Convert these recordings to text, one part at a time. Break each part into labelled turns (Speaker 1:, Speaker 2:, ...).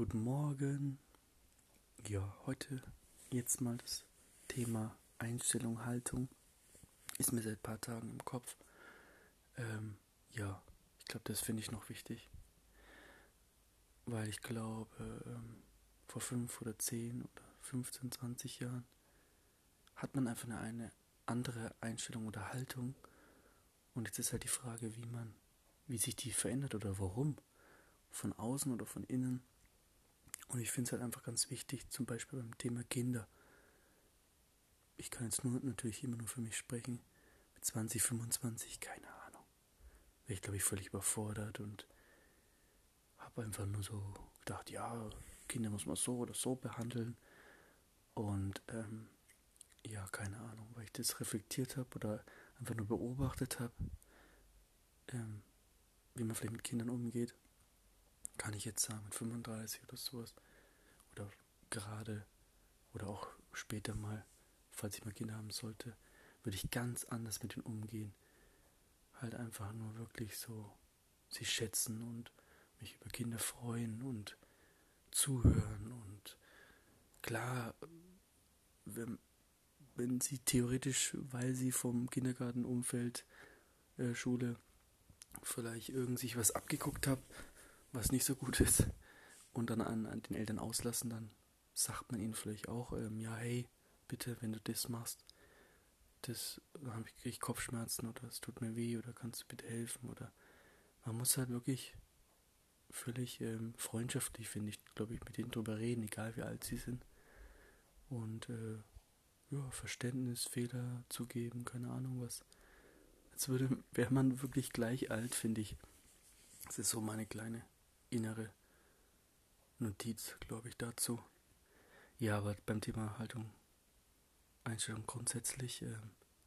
Speaker 1: guten Morgen. Ja, heute jetzt mal das Thema Einstellung, Haltung. Ist mir seit ein paar Tagen im Kopf. Ähm, ja, ich glaube, das finde ich noch wichtig. Weil ich glaube, ähm, vor fünf oder zehn oder 15, 20 Jahren hat man einfach eine, eine andere Einstellung oder Haltung. Und jetzt ist halt die Frage, wie man, wie sich die verändert oder warum. Von außen oder von innen. Und ich finde es halt einfach ganz wichtig, zum Beispiel beim Thema Kinder. Ich kann jetzt nur natürlich immer nur für mich sprechen. Mit 20, 25, keine Ahnung. Wäre ich, glaube ich, völlig überfordert und habe einfach nur so gedacht, ja, Kinder muss man so oder so behandeln. Und ähm, ja, keine Ahnung, weil ich das reflektiert habe oder einfach nur beobachtet habe, ähm, wie man vielleicht mit Kindern umgeht kann ich jetzt sagen, mit 35 oder sowas. Oder gerade oder auch später mal, falls ich mal Kinder haben sollte, würde ich ganz anders mit ihnen umgehen. Halt einfach nur wirklich so sie schätzen und mich über Kinder freuen und zuhören und klar, wenn, wenn sie theoretisch, weil sie vom Kindergartenumfeld, äh, Schule, vielleicht irgend sich was abgeguckt haben, was nicht so gut ist, und dann an, an den Eltern auslassen, dann sagt man ihnen vielleicht auch, ähm, ja, hey, bitte, wenn du das machst, das kriege ich Kopfschmerzen oder es tut mir weh oder kannst du bitte helfen oder man muss halt wirklich völlig ähm, freundschaftlich, finde ich, glaube ich, mit denen drüber reden, egal wie alt sie sind. Und äh, ja, Verständnis, Fehler zugeben, keine Ahnung was. Als würde, wäre man wirklich gleich alt, finde ich. Das ist so meine kleine innere Notiz, glaube ich, dazu. Ja, aber beim Thema Haltung, Einstellung grundsätzlich, äh,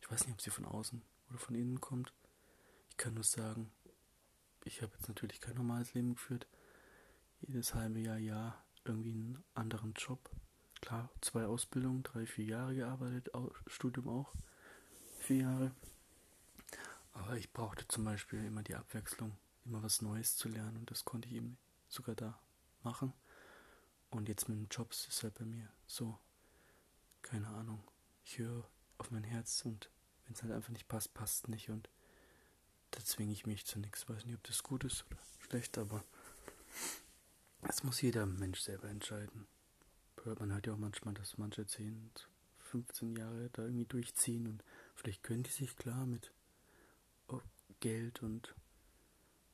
Speaker 1: ich weiß nicht, ob sie von außen oder von innen kommt. Ich kann nur sagen, ich habe jetzt natürlich kein normales Leben geführt. Jedes halbe Jahr, Jahr irgendwie einen anderen Job. Klar, zwei Ausbildungen, drei, vier Jahre gearbeitet, Studium auch, vier Jahre. Aber ich brauchte zum Beispiel immer die Abwechslung immer was Neues zu lernen und das konnte ich eben sogar da machen. Und jetzt mit den Jobs ist halt bei mir so, keine Ahnung, ich höre auf mein Herz und wenn es halt einfach nicht passt, passt nicht und da zwinge ich mich zu nichts. Weiß nicht, ob das gut ist oder schlecht, aber das muss jeder Mensch selber entscheiden. Hört man halt ja auch manchmal, dass manche 10, 15 Jahre da irgendwie durchziehen und vielleicht können die sich klar mit Geld und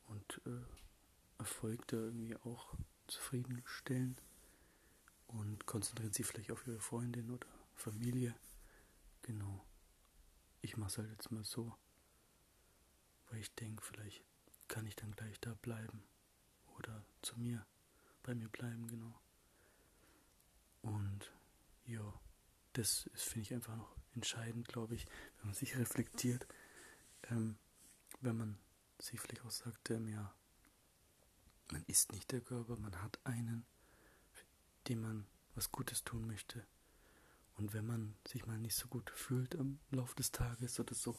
Speaker 1: und äh, Erfolg da irgendwie auch zufriedenstellen und konzentrieren sich vielleicht auf ihre Freundin oder Familie. Genau. Ich mache es halt jetzt mal so, weil ich denke, vielleicht kann ich dann gleich da bleiben oder zu mir, bei mir bleiben, genau. Und ja, das finde ich einfach noch entscheidend, glaube ich, wenn man sich reflektiert, ähm, wenn man sie vielleicht auch sagt, ähm, ja, man ist nicht der Körper, man hat einen, dem man was Gutes tun möchte. Und wenn man sich mal nicht so gut fühlt am Laufe des Tages oder so,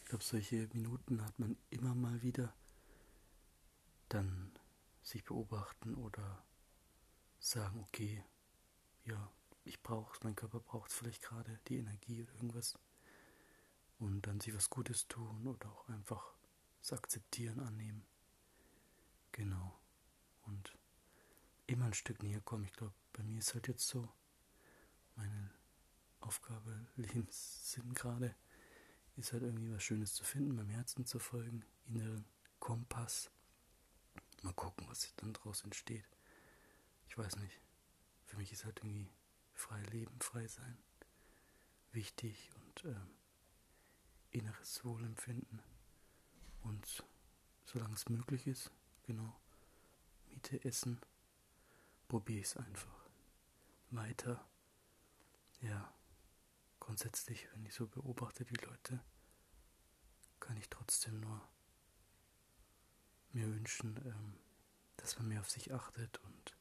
Speaker 1: ich glaube, solche Minuten hat man immer mal wieder, dann sich beobachten oder sagen, okay, ja, ich brauche es, mein Körper braucht vielleicht gerade die Energie oder irgendwas. Und dann sich was Gutes tun oder auch einfach das Akzeptieren, Annehmen. Genau. Und immer ein Stück näher kommen. Ich glaube, bei mir ist halt jetzt so meine Aufgabe, Lebenssinn gerade, ist halt irgendwie was Schönes zu finden, meinem Herzen zu folgen, inneren Kompass. Mal gucken, was dann daraus entsteht. Ich weiß nicht. Für mich ist halt irgendwie frei leben, frei sein wichtig und ähm, inneres Wohlempfinden. Und solange es möglich ist, genau, Miete, Essen, probiere ich es einfach. Weiter, ja, grundsätzlich, wenn ich so beobachte die Leute, kann ich trotzdem nur mir wünschen, ähm, dass man mehr auf sich achtet und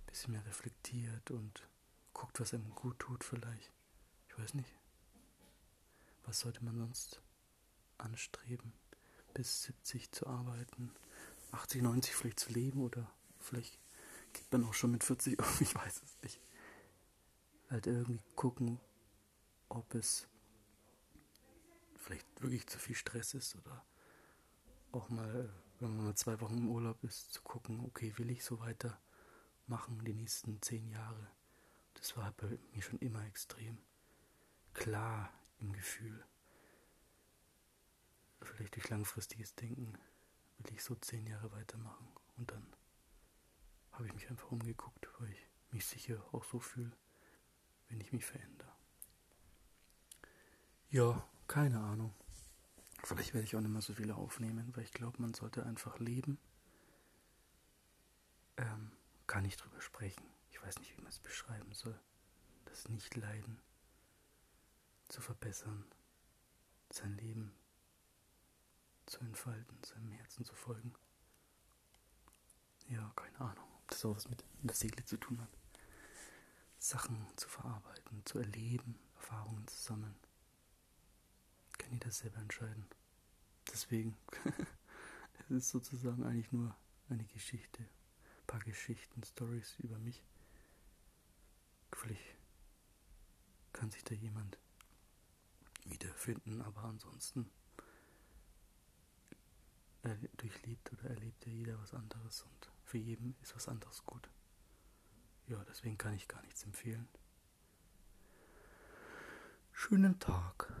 Speaker 1: ein bisschen mehr reflektiert und guckt, was einem gut tut vielleicht. Ich weiß nicht. Was sollte man sonst anstreben, bis 70 zu arbeiten, 80, 90 vielleicht zu leben oder vielleicht geht man auch schon mit 40 um, ich weiß es nicht. Halt irgendwie gucken, ob es vielleicht wirklich zu viel Stress ist oder auch mal, wenn man mal zwei Wochen im Urlaub ist, zu gucken, okay, will ich so weitermachen die nächsten zehn Jahre. Das war bei mir schon immer extrem klar im Gefühl. Vielleicht durch langfristiges Denken will ich so zehn Jahre weitermachen und dann habe ich mich einfach umgeguckt, weil ich mich sicher auch so fühle, wenn ich mich verändere. Ja, keine Ahnung. Vielleicht werde ich auch nicht mehr so viele aufnehmen, weil ich glaube, man sollte einfach leben. Ähm, kann ich drüber sprechen. Ich weiß nicht, wie man es beschreiben soll. Das Nicht-Leiden zu verbessern, sein Leben zu entfalten, seinem Herzen zu folgen. Ja, keine Ahnung, ob das auch was mit der Seele zu tun hat. Sachen zu verarbeiten, zu erleben, Erfahrungen zu sammeln kann jeder selber entscheiden. Deswegen, es ist sozusagen eigentlich nur eine Geschichte, ein paar Geschichten, Stories über mich. Vielleicht kann sich da jemand wiederfinden, aber ansonsten durchlebt oder erlebt ja jeder was anderes und für jeden ist was anderes gut. Ja, deswegen kann ich gar nichts empfehlen. Schönen Tag.